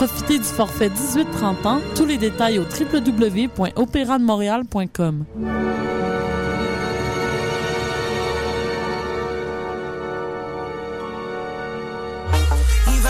Profitez du forfait 18-30 ans. Tous les détails au www.opérademontréal.com.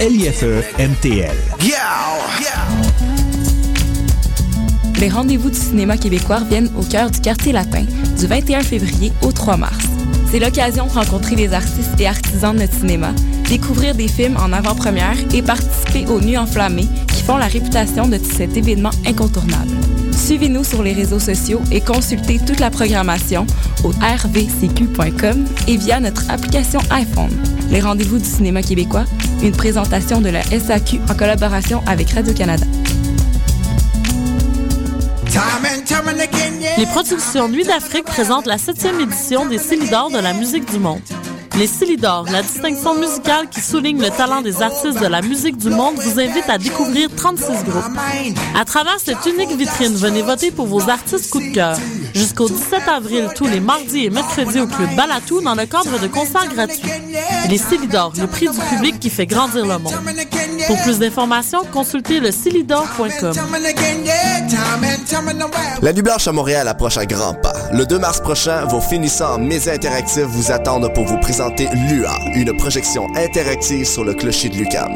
LIFE MTL. Les rendez-vous du cinéma québécois viennent au cœur du quartier latin du 21 février au 3 mars. C'est l'occasion de rencontrer les artistes et artisans de notre cinéma, découvrir des films en avant-première et participer aux Nuits enflammées qui font la réputation de cet événement incontournable. Suivez-nous sur les réseaux sociaux et consultez toute la programmation au rvcq.com et via notre application iPhone. Les rendez-vous du cinéma québécois, une présentation de la SAQ en collaboration avec Radio-Canada. Les productions Nuit d'Afrique présentent la septième édition des Célidors de la musique du monde. Les Célidors, la distinction musicale qui souligne le talent des artistes de la musique du monde, vous invite à découvrir 36 groupes. À travers cette unique vitrine, venez voter pour vos artistes coup de cœur. Jusqu'au 17 avril, tous les mardis et mercredis au Club Balatou dans le cadre de concerts gratuits. Les Célidors, le prix du public qui fait grandir le monde. Pour plus d'informations, consultez le La Nuit Blanche à Montréal approche à grands pas. Le 2 mars prochain, vos finissants Maisons interactifs vous attendent pour vous présenter LUA, une projection interactive sur le clocher de Lucam.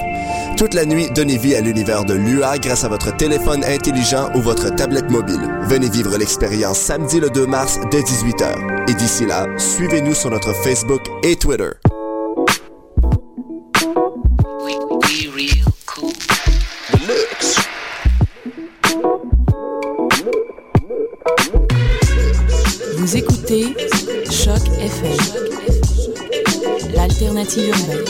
Toute la nuit, donnez vie à l'univers de LUA grâce à votre téléphone intelligent ou votre tablette mobile. Venez vivre l'expérience samedi le 2 mars dès 18h. Et d'ici là, suivez-nous sur notre Facebook et Twitter. Vous écoutez Choc FM, l'alternative urbaine.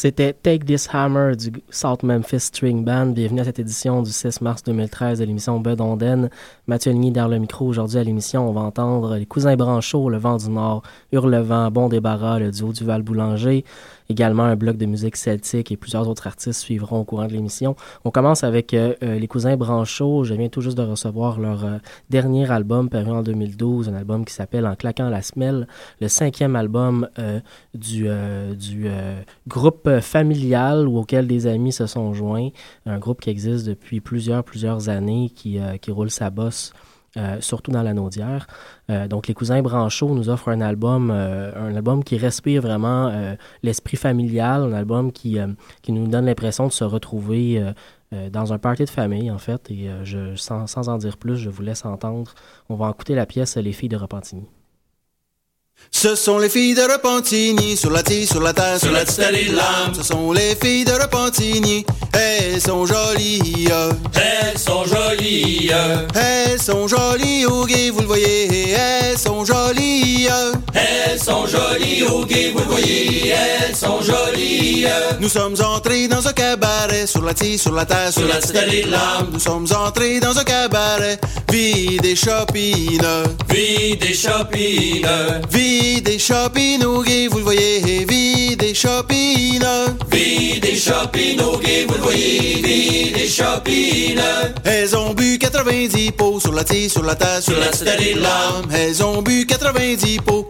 C'était Take This Hammer du South Memphis String Band. Bienvenue à cette édition du 6 mars 2013 de l'émission Bud Onden. Mathieu Ligny derrière le micro. Aujourd'hui à l'émission, on va entendre les cousins Branchot, Le Vent du Nord, Hurlevent, Bon Débarras, le duo du Val Boulanger. Également un bloc de musique celtique et plusieurs autres artistes suivront au courant de l'émission. On commence avec les cousins Branchot. Je viens tout juste de recevoir leur dernier album paru en 2012, un album qui s'appelle En claquant la semelle, le cinquième album du, du groupe familial auquel des amis se sont joints, un groupe qui existe depuis plusieurs, plusieurs années, qui, qui roule sa bosse euh, surtout dans la Naudière. Euh, donc, les cousins Branchot nous offrent un album, euh, un album qui respire vraiment l'esprit familial, un album qui, qui nous donne l'impression de se retrouver dans un party de famille, en fait. Et sans, sans, en dire plus, je vous laisse entendre. On va écouter la pièce Les filles de Repentigny. Ce sont les filles de Repentigny, sur la tille, sur la terre, sur la petite l'âme. Ce sont les filles de Repentigny, elles sont jolies. Elles sont jolies. Elles sont jolies, au gay, vous le voyez, elles sont jolies. Elles sont jolies, au vous le voyez, elles sont jolies. Nous sommes entrés dans un cabaret, sur la tille, sur la terre, sur, la petite l'âme. Nous sommes entrés dans un cabaret, vide et chopine. Vide et chopine. Vide et chopine, vous le voyez, vide et chopine. Vide et chopine, vous le voyez, vide et chopine. Elles ont bu 90 pots sur la tille, sur la tasse, sur, la steady lame. Elles ont bu 90 pots,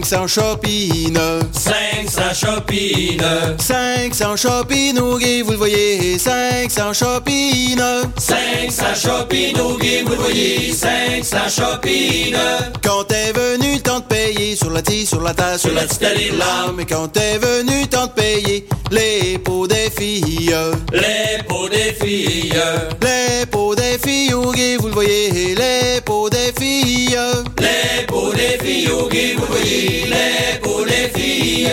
500 chopines. 500 chopines. 500 chopines, vous le voyez, 500 chopines. 500 chopines, vous le voyez, 500 chopines. Quand est venu le temps de payer sur la tille, sur la tasse, sur la steady lame. Mais quand est venu le temps de payer les pots des filles? Les pots des filles. Les pots des filles, vous le voyez, les pots des filles. Les pots des filles, vous le voyez, les pots des filles.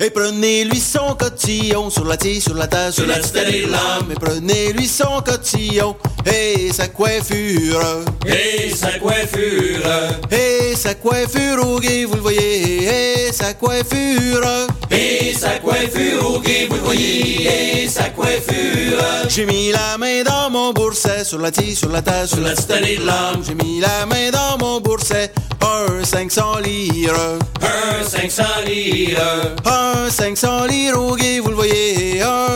Et prenez-lui son cotillon sur la tille, sur la tasse, sur la petite lame. Et prenez-lui son cotillon et sa coiffure. Et sa coiffure. Et sa coiffure, au vous le voyez. Et sa coiffure. Et sa coiffure, au vous le voyez. Et sa coiffure. J'ai mis la main dans mon bourset sur la tille, sur la tasse, sur la lame. J'ai mis la main dans mon bourset. Un 500 lire. Un 500 lire. Un 500 lire, au vous le voyez.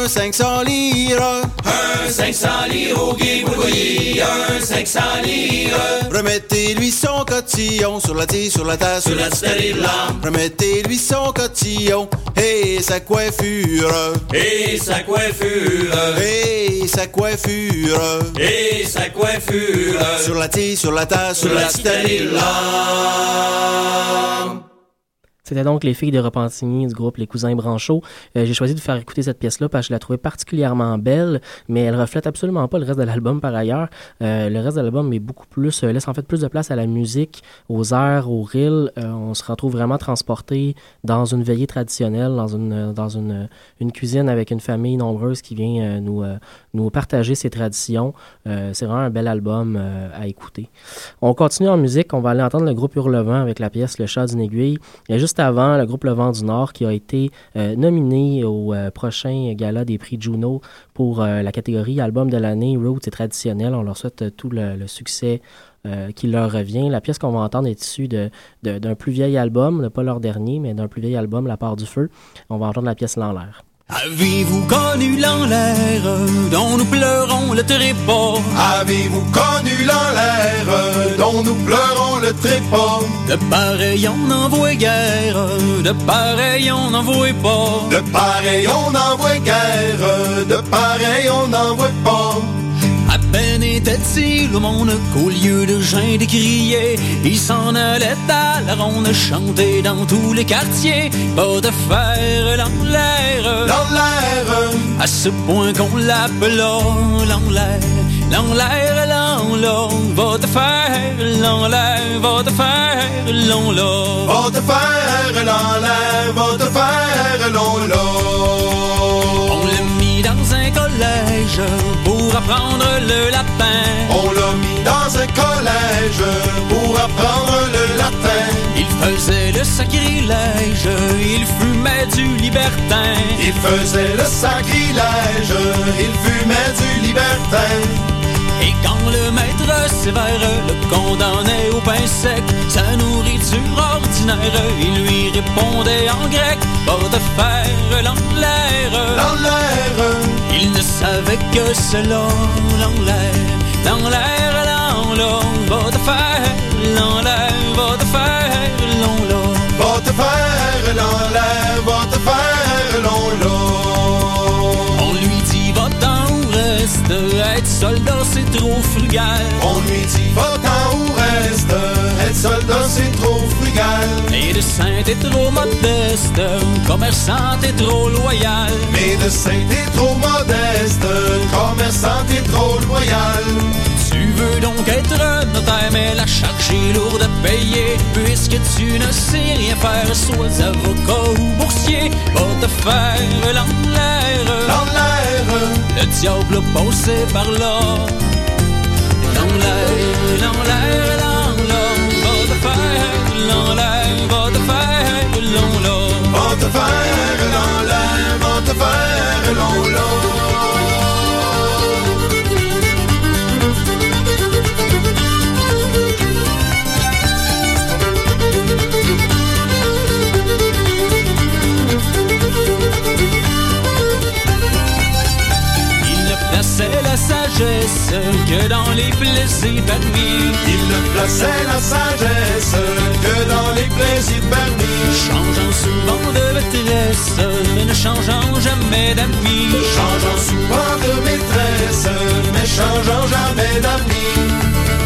Un 500 lire. Un 500 lire, au voyez. Un 500 lire. Remettez-lui son cotillon sur la tille, sur la tasse, sur la lame. Remettez-lui son cotillon et sa coiffure. Et sa coiffure. Et sa coiffure. Et sa coiffure. Sur la tille, sur la tasse, sur la lame. C'était donc les filles de Repentigny du groupe Les Cousins Branchot. Euh, j'ai choisi de faire écouter cette pièce-là parce que je la trouvais particulièrement belle, mais elle reflète absolument pas le reste de l'album par ailleurs. Euh, le reste de l'album est beaucoup plus, euh, laisse en fait plus de place à la musique, aux airs, aux rilles. on se retrouve vraiment transporté dans une veillée traditionnelle, dans une, dans une, une cuisine avec une famille nombreuse qui vient nous, nous partager ses traditions. C'est vraiment un bel album à écouter. On continue en musique. On va aller entendre le groupe Hurlevent avec la pièce Le chat d'une aiguille. A juste avant, le groupe Le Vent du Nord qui a été euh, nominé au euh, prochain gala des prix Juno pour euh, la catégorie Album de l'année Roots et traditionnel. On leur souhaite tout le, succès qui leur revient. La pièce qu'on va entendre est issue d'un de, plus vieil album, pas leur dernier, mais d'un plus vieil album, La part du feu. On va entendre la pièce L'en l'air. Avez-vous connu l'enlaire dont nous pleurons le trépas? Avez-vous connu l'enlaire dont nous pleurons le trépas? De pareil on n'en voit guère, de pareil on n'en voit pas. De pareil on n'en voit guère, de pareil on n'en voit pas. Était-il au monde qu'au lieu de jeun crier, il s'en allait à la ronde chanter dans tous les quartiers, pas de faire dans l'air, dans l'air, à ce point qu'on l'appelait l'en l'air, l'en l'air, l'en va te faire l'en l'air, va te faire l'en va te faire l'en l'air, va te faire l'en apprendre le latin. On l'a mis dans un collège pour apprendre le latin. Il faisait le sacrilège, il fumait du libertin. Il faisait le sacrilège, il fumait du libertin. Et quand le maître sévère le condamnait au pain sec, sa nourriture ordinaire. Il lui répondait en grec, va te faire l'enlaire. L'enlaire. Il ne savait que cela, l'enlaire, l'enlaire, l'enlaire. Va te faire l'enlaire, va te faire l'enlaire. Va te faire l'enlaire, va te faire l'enlaire. Reste, être soldat c'est trop frugal. On lui dit va-t'en ou reste, être soldat c'est trop frugal. Médecin t'es trop modeste, commerçant t'es trop loyal. Médecin t'es trop modeste, commerçant t'es trop loyal. Tu veux donc être notaire, mais la charge est lourde payer. Puisque tu ne sais rien faire, sois avocat ou boursier, va te faire l'enlaire. L'enlaire. Le diable a passé par là. L'enlaire, l'enlaire, l'enlaire, va te faire l'enlaire, va te faire l'enlaire. Va te faire l'enlaire, va te faire l'enlaire. Plaçait la sagesse que dans les plaisirs permis. Il ne plaçait la sagesse que dans les plaisirs permis. Changeant souvent de maîtresse, mais ne changeant jamais d'amis. Changeant souvent de maîtresse, mais changeant jamais d'amis.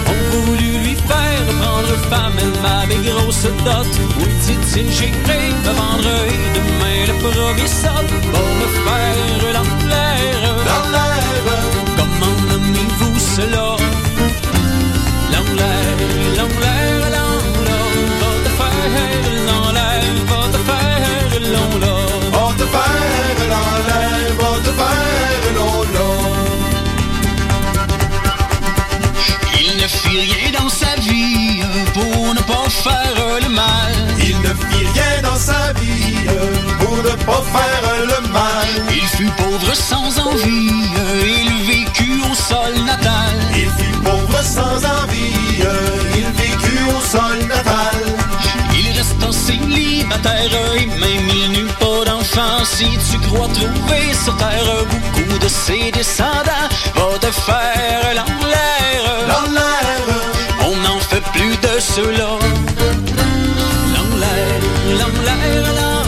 On voulut lui faire prendre femme, elle m'avait grosse dot. Oui, dit-il, j'irai me vendre et demain le premier pour me faire l'enlaire. L'enlaire. Comment nommez-vous cela? L'enlaire, l'enlaire, l'enlaire, va te faire l'enlaire, va te faire l'enlaire. Va te faire l'enlaire, va te faire l'enlaire. Il ne fit rien dans sa vie pour ne pas faire le mal. Il ne fit rien dans sa vie pas faire le mal. Il fut pauvre sans envie, il vécut au sol natal. Il fut pauvre sans envie, il vécut au sol natal. Il resta célibataire et même il n'eut pas d'enfant. Si tu crois trouver sur terre beaucoup de ses descendants, va te faire l'enlaire. L'enlaire. On n'en fait plus de cela. L'enlaire, l'enlaire, l'enlaire,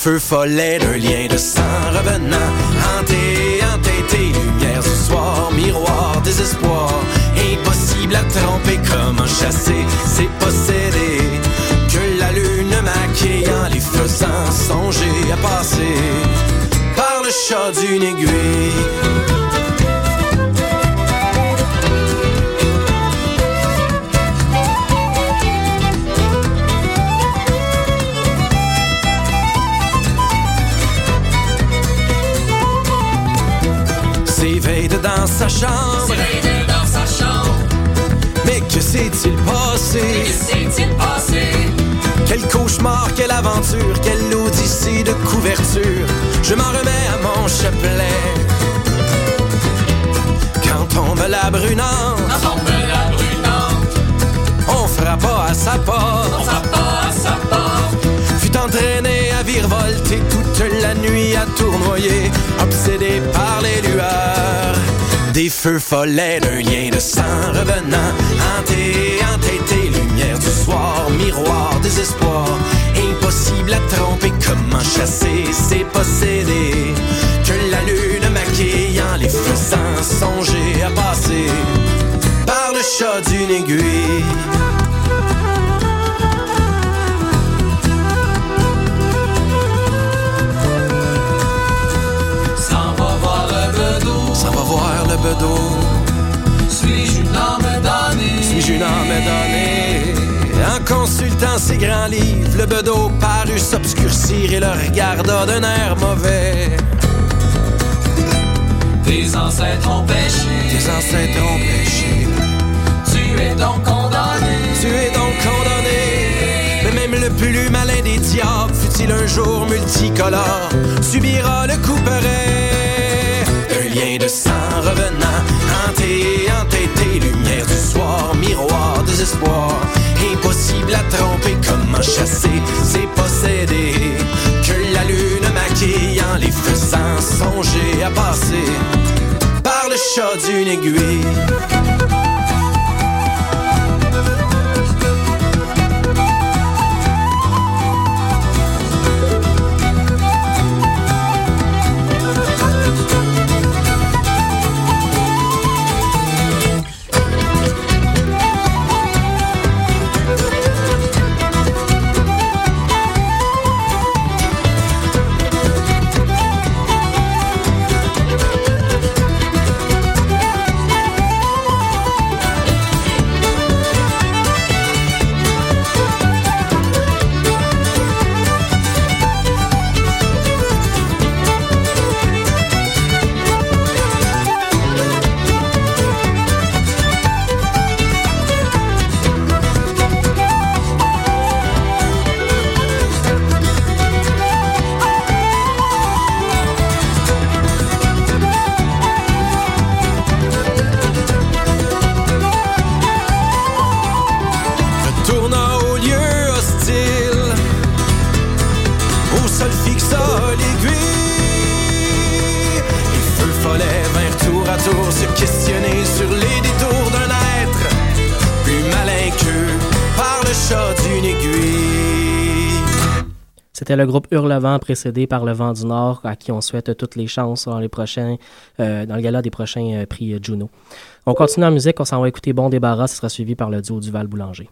Des feux follets d'un lien de sang revenant, hanté, entêté, lumière du soir, miroir, désespoir, impossible à tromper, comment chasser, c'est posséder, que la lune maquillant les faisant songer à passer par le chat d'une aiguille. S'est-il passé? Que s'est-il passé? Quel cauchemar, quelle aventure, quelle odyssée de couverture. Je m'en remets à mon chapelet. Quand tombe la brunante, Quand tombe la brunante, on frappe pas à sa porte. on frappe pas à sa porte. Fut entraîné à virevolter toute la nuit à tournoyer, obsédé par les lueurs. Des feux follets d'un lien de sang revenant, hanté, entêté, lumière du soir, miroir, désespoir. Impossible à tromper, comment chasser ces possédés que la lune maquillant les faisant songer à passer par le chat d'une aiguille. Suis-je une âme damnée? Suis-je une âme donnée? En consultant ces grands livres, le bedeau parut s'obscurcir et le regarda d'un air mauvais. Tes ancêtres ont péché. Tes ancêtres ont péché. Tu es donc condamné. Tu es donc condamné. Mais même le plus malin des diables, fut-il un jour multicolore, subira le coup pareil. Un lien de sang Impossible à tromper, comment chasser ces possédés. Que la lune maquillant les faisant songer à passer par le chat d'une aiguille. Le groupe Hurlevent précédé par le Vent du Nord, à qui on souhaite toutes les chances dans les prochains, euh, dans le gala des prochains euh, prix euh, Juno. On continue en musique, on s'en va écouter Bon Débarras, ce sera suivi par le duo du Val Boulanger.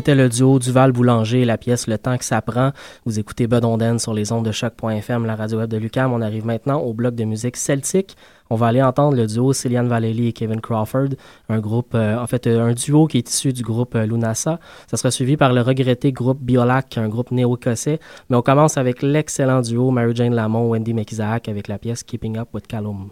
C'était le duo Duval Boulanger et la pièce Le temps que ça prend. Vous écoutez Bedonden sur les ondes de choc.fm, la radio web de Lucam. On arrive maintenant au bloc de musique celtique. On va aller entendre le duo Cillian Vallely et Kevin Crawford, un groupe, euh, en fait, euh, un duo qui est issu du groupe euh, Lunasa. Ça sera suivi par le regretté groupe Biolac, un groupe néo-écossais. Mais on commence avec l'excellent duo Mary Jane Lamont, Wendy McIsaac avec la pièce Keeping Up with Callum.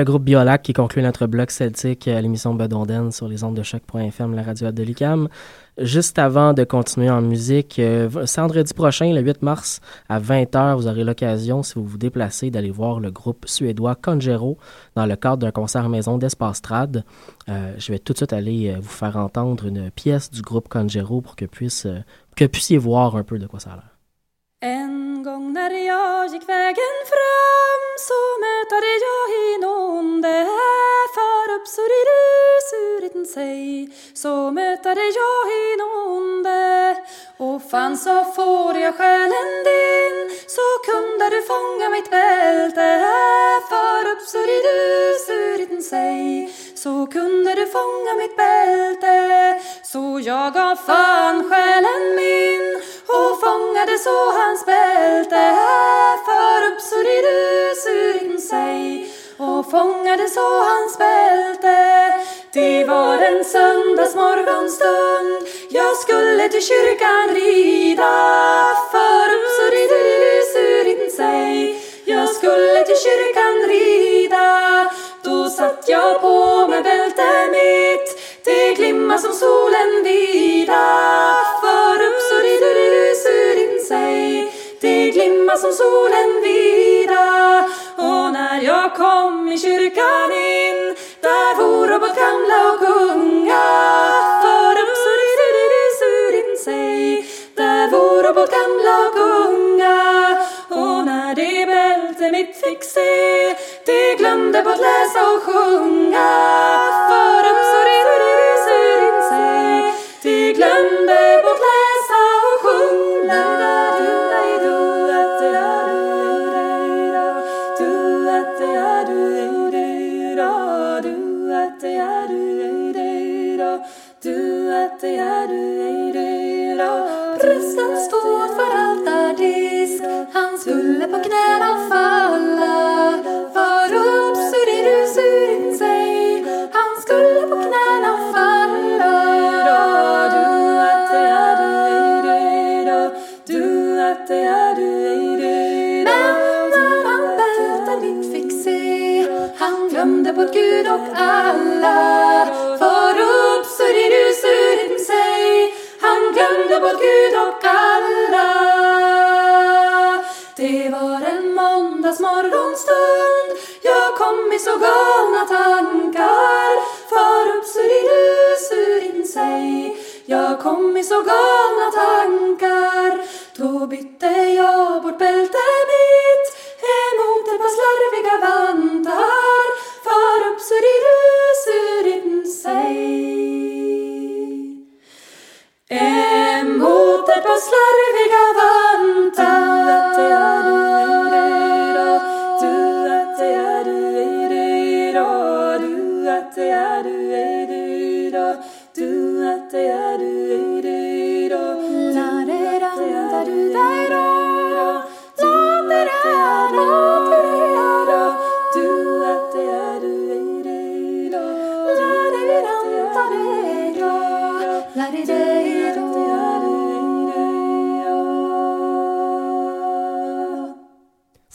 Le groupe Biolac qui conclut notre bloc celtique à l'émission Bedonden sur les ondes de choc.fm, la radio de l'UQAM. Juste avant de continuer en musique, euh, vendredi prochain, le 8 mars, à 20h, vous aurez l'occasion, si vous vous déplacez, d'aller voir le groupe suédois Congero dans le cadre d'un concert maison d'Espace Trad. Euh, je vais tout de suite aller euh, vous faire entendre une pièce du groupe Congero pour que, puisse, que puissiez voir un peu de quoi ça a l'air. En gång när jag gick vägen fram så mötade jag en onde Far upp suriru suriten sig. Så mötade jag en onde Och fann så får jag själen din. Så kunde du fånga mitt bälte Far upp suriru suriten sig. Så kunde du fånga mitt bälte Så jag gav fan själen min fångade så hans bälte för upp så suridu surin sig. Och fångade så hans bälte Det var en söndagsmorgonstund. Jag skulle till kyrkan rida för upp så suridu surin sig. Jag skulle till kyrkan rida då satt jag på med bälte mitt. Det glimma som solen vida för upp suridu surin sig. Det glimma som solen vida och när jag kom i kyrkan in där for robot gamla och unga för upp suridu surin sig. Där for robot gamla och unga och när det bälte mitt fick se det glömde på att läsa och sjunga. För upp suridu surin sig. Det glömde bort knäna falla. För upp suridu surin sig Han skulle på knäna falla. Du att det är du ej du Du att det är du ej Men när han bälten ditt fick se Han glömde bort Gud och alla. För upp suridu surin sig Han glömde bort Gud och alla måndagsmorgonstund Jag kom i så galna tankar. För upp suridu surin sig. Jag kom i så galna tankar. Då bytte jag bort bältet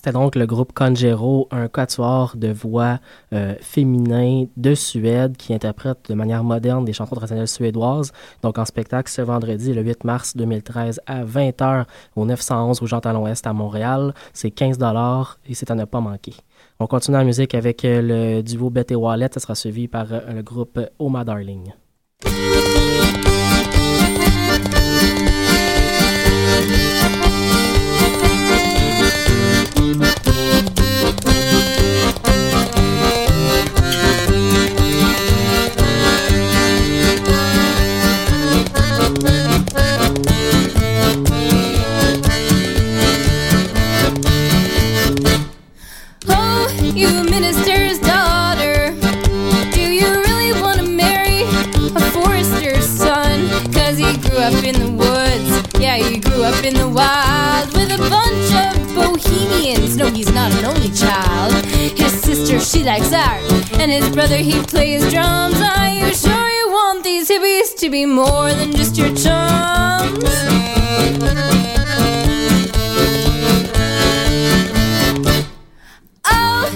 C'était donc le groupe Congero, un quatuor de voix euh, féminin de Suède qui interprète de manière moderne des chansons traditionnelles suédoises. Donc en spectacle ce vendredi, le 8 mars 2013 à 20h au 911 rue Jean-Talon Est à Montréal. C'est 15 et c'est à ne pas manquer. On continue en musique avec euh, le duo Beth et Wallet. Ça sera suivi par euh, le groupe Oh My Darling. Up in the woods. Yeah, he grew up in the wild with a bunch of bohemians. No, he's not an only child. His sister, she likes art. And his brother, he plays drums. Are you sure you want these hippies to be more than just your chums? Oh,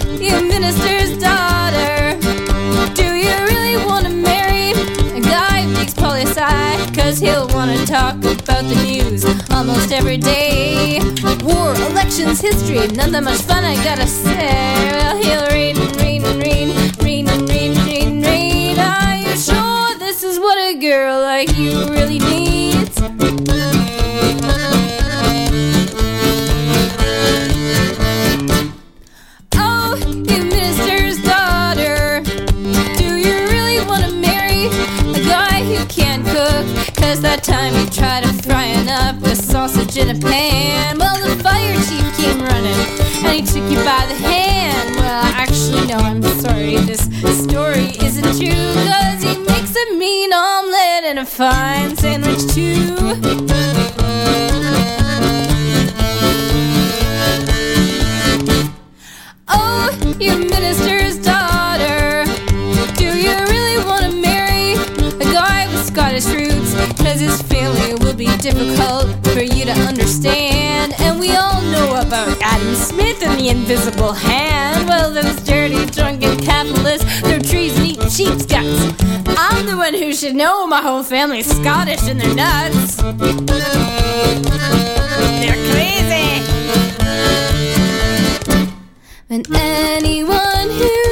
you the news almost every day. War, elections, history, none that much fun, I gotta say. Well, he'll read and read and and read and read and read. Are you sure this is what a girl like you really needs? That time you tried to frying up a sausage in a pan. Well, the fire chief came running and he took you by the hand. Well, actually, no, I'm sorry. This story isn't true. Cause he makes a mean omelet and a fine sandwich, too. Oh, you minister's difficult for you to understand. And we all know about Adam Smith and the invisible hand. Well, those dirty, drunken capitalists, they're trees and eat sheep's guts. I'm the one who should know my whole family's Scottish and they're nuts. They're crazy. And anyone who's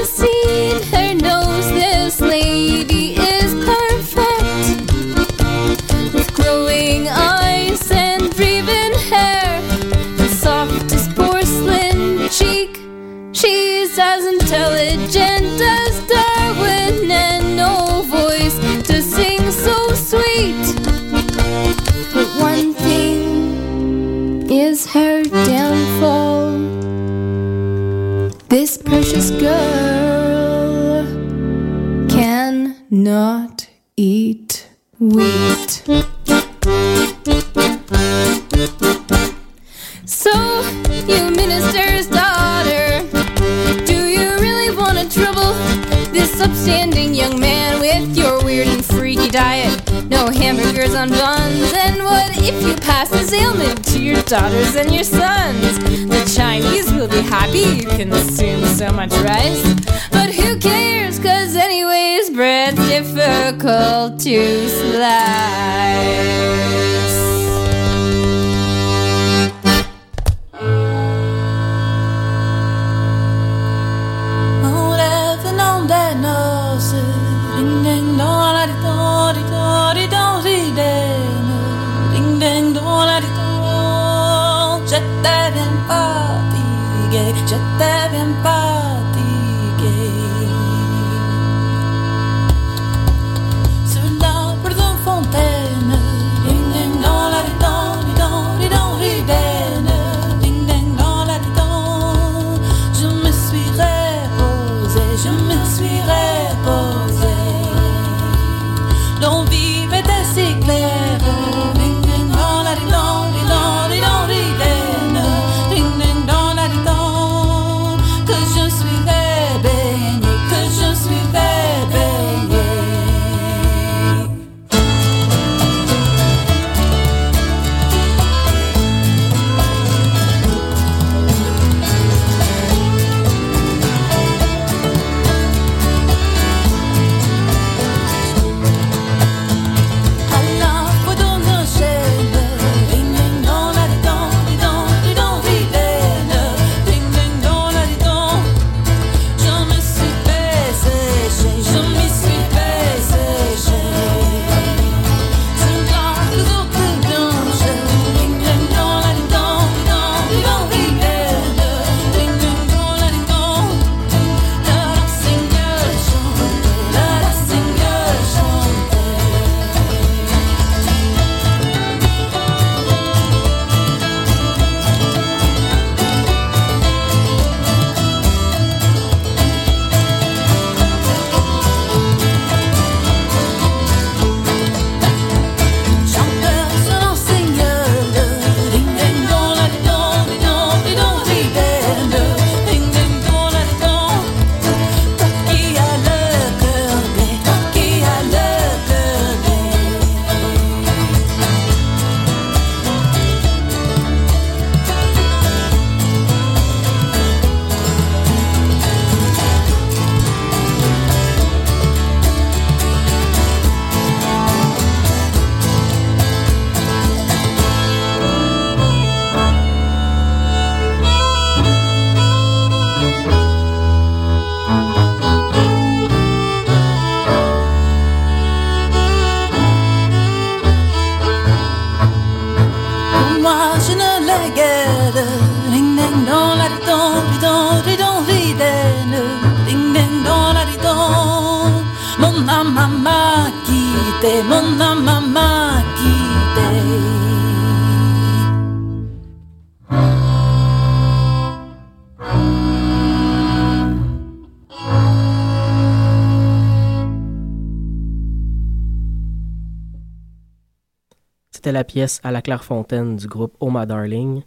la pièce à la Clairefontaine du groupe Oh My Darling,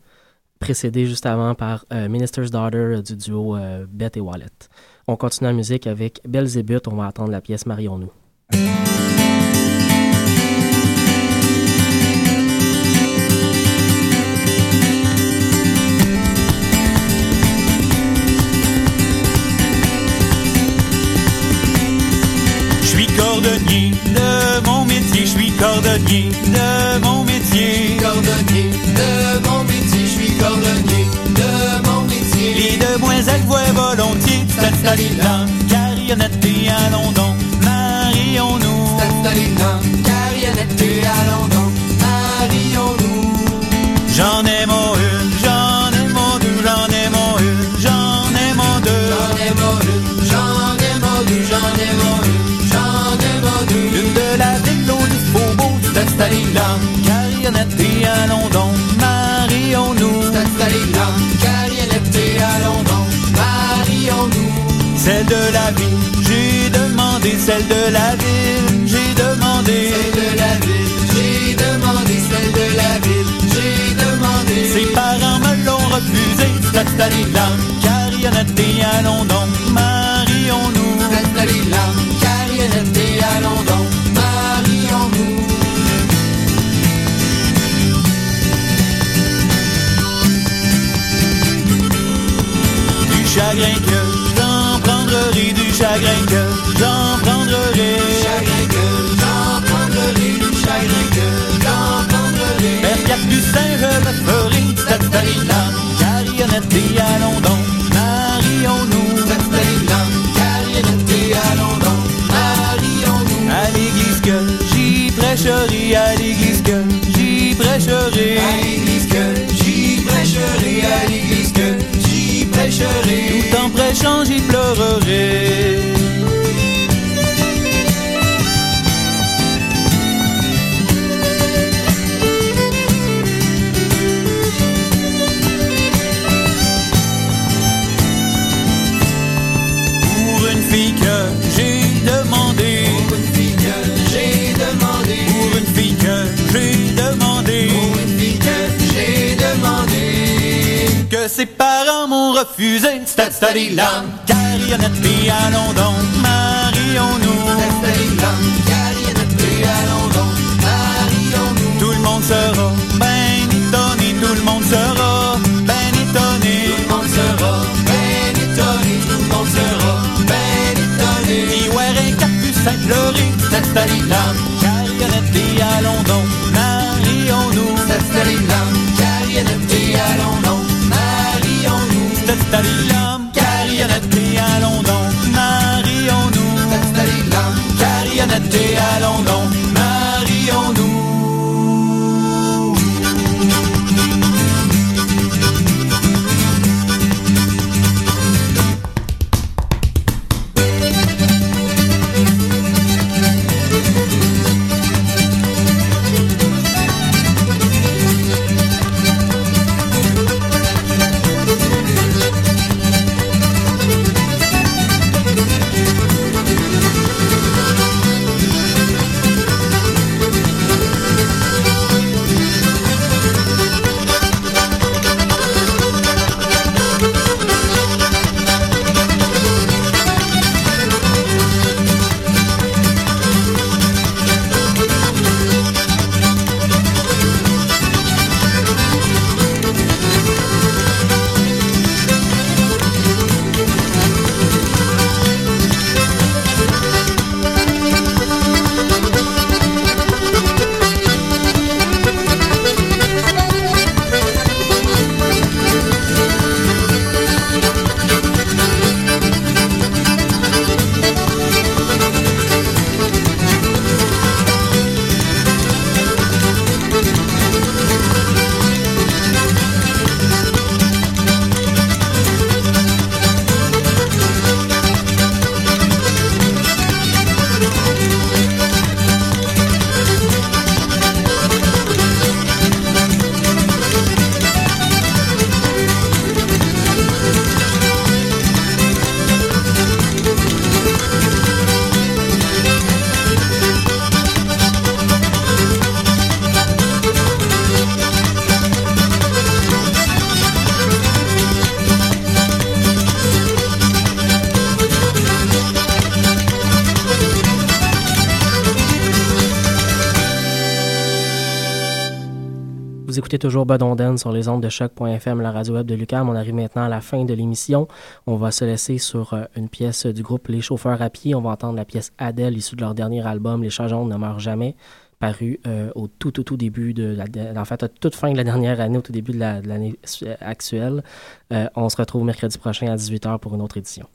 précédée juste avant par euh, Minister's Daughter du duo euh, Beth et Wallet. On continue la musique avec Belzébuth. On va attendre la pièce Marions-nous. Cordonnier de mon métier, je suis cordonnier de mon métier. Cordonnier de mon métier, je suis cordonnier de mon métier. Les demoiselles voient volontiers Statalina, Carionnette et allons donc, marions-nous. Statalina, Carionnette et allons donc, marions-nous. J'en ai mon allons donc, marions-nous. Allons donc, marions-nous. Celle de la ville, j'ai demandé, celle de la ville, j'ai demandé. Celle de la ville, j'ai demandé, celle de la ville, j'ai demandé. Ses parents me l'ont refusé, Statalina, Carionnette Tout en prêchant, refusé. Statalina, Carionnette et allons donc, marions-nous. Statalina, Carionnette et allons donc, marions-nous. Tout le monde sera ben étonné, tout le monde sera ben étonné. Tout le monde sera ben étonné, tout le monde sera ben étonné. Ni un capucin pleurer, Statalina, Carionnette et allons donc, marions-nous. Écoutez toujours Bedonden sur les ondes de choc.fm, la radio web de Lucam. On arrive maintenant à la fin de l'émission. On va se laisser sur euh, une pièce du groupe Les Chauffeurs à pied. On va entendre la pièce Adèle, issue de leur dernier album Les Chats jaunes ne meurent jamais, paru euh, au tout, tout, tout début de la, en fait, à toute fin de la dernière année, au tout début de l'année actuelle. Euh, on se retrouve mercredi prochain à 18h pour une autre édition.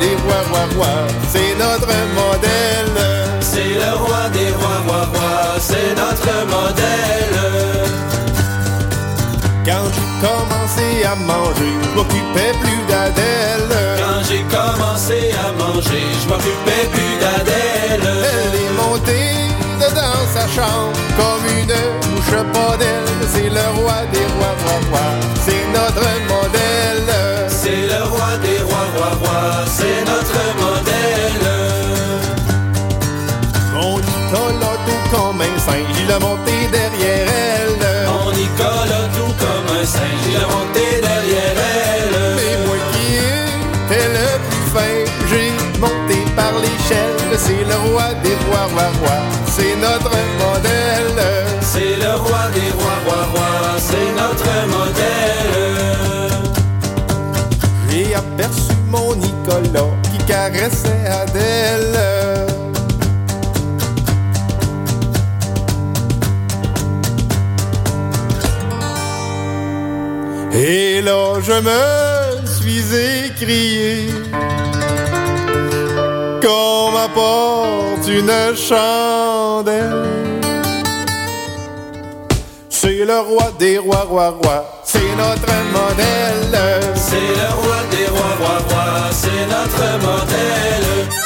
Des rois, rois, rois, c'est notre modèle. C'est le roi des rois, rois, rois, c'est notre modèle. Quand j'ai commencé à manger, je m'occupais plus d'Adèle. Quand j'ai commencé à manger, je m'occupais plus d'Adèle. Elle est montée dans sa chambre comme une mouche podelle. C'est le roi des rois, rois, rois, singe, il a monté derrière elle. Mon Nicolas tout comme un singe, il a monté derrière elle. Mais moi qui étais le plus fin, j'ai monté par l'échelle. C'est le roi des je me suis écrié qu'on m'apporte une chandelle. C'est le roi des rois, rois, rois c'est notre modèle. C'est le roi des rois, rois, rois, c'est notre modèle.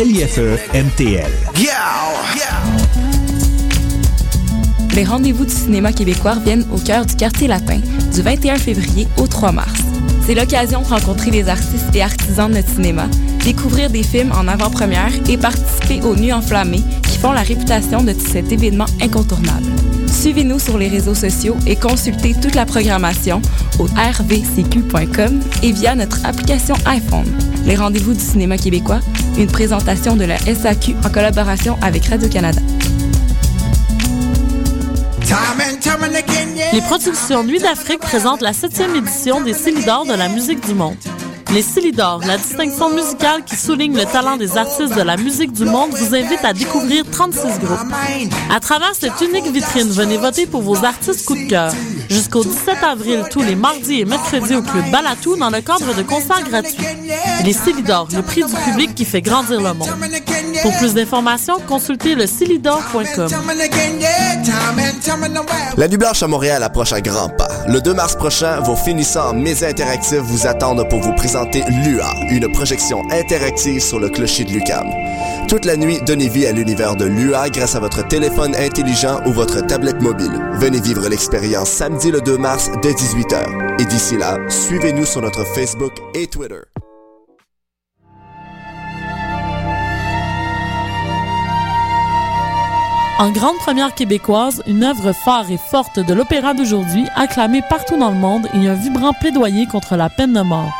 LIFE MTL. Les rendez-vous du cinéma québécois viennent au cœur du quartier latin du 21 février au 3 mars. C'est l'occasion de rencontrer les artistes et artisans de notre cinéma, découvrir des films en avant-première et participer aux Nuits enflammées qui font la réputation de cet événement incontournable. Suivez-nous sur les réseaux sociaux et consultez toute la programmation au rvcq.com et via notre application iPhone. Les rendez-vous du cinéma québécois, une présentation de la SAQ en collaboration avec Radio-Canada. Les productions Nuit d'Afrique présentent la septième édition des Célidors de la musique du monde. Les Célidors, la distinction musicale qui souligne le talent des artistes de la musique du monde, vous invite à découvrir 36 groupes. À travers cette unique vitrine, venez voter pour vos artistes coup de cœur. Jusqu'au 17 avril, tous les mardis et mercredis au Club Balatou dans le cadre de concerts gratuits. Les Célidors, le prix du public qui fait grandir le monde. Pour plus d'informations, consultez le La Nuit Blanche à Montréal approche à grands pas. Le 2 mars prochain, vos finissants Mésia Interactifs vous attendent pour vous présenter LUA, une projection interactive sur le clocher de Lucam. Toute la nuit, donnez vie à l'univers de LUA grâce à votre téléphone intelligent ou votre tablette mobile. Venez vivre l'expérience le 2 mars dès 18h. Et d'ici là, suivez-nous sur notre Facebook et Twitter. En grande première québécoise, une œuvre phare et forte de l'opéra d'aujourd'hui, acclamée partout dans le monde et un vibrant plaidoyer contre la peine de mort.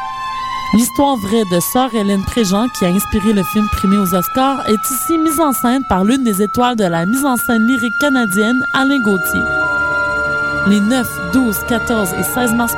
L'histoire vraie de Sœur Hélène Préjean, qui a inspiré le film primé aux Oscars, est ici mise en scène par l'une des étoiles de la mise en scène lyrique canadienne, Alain Gauthier. Les 9, 12, 14 et 16 mars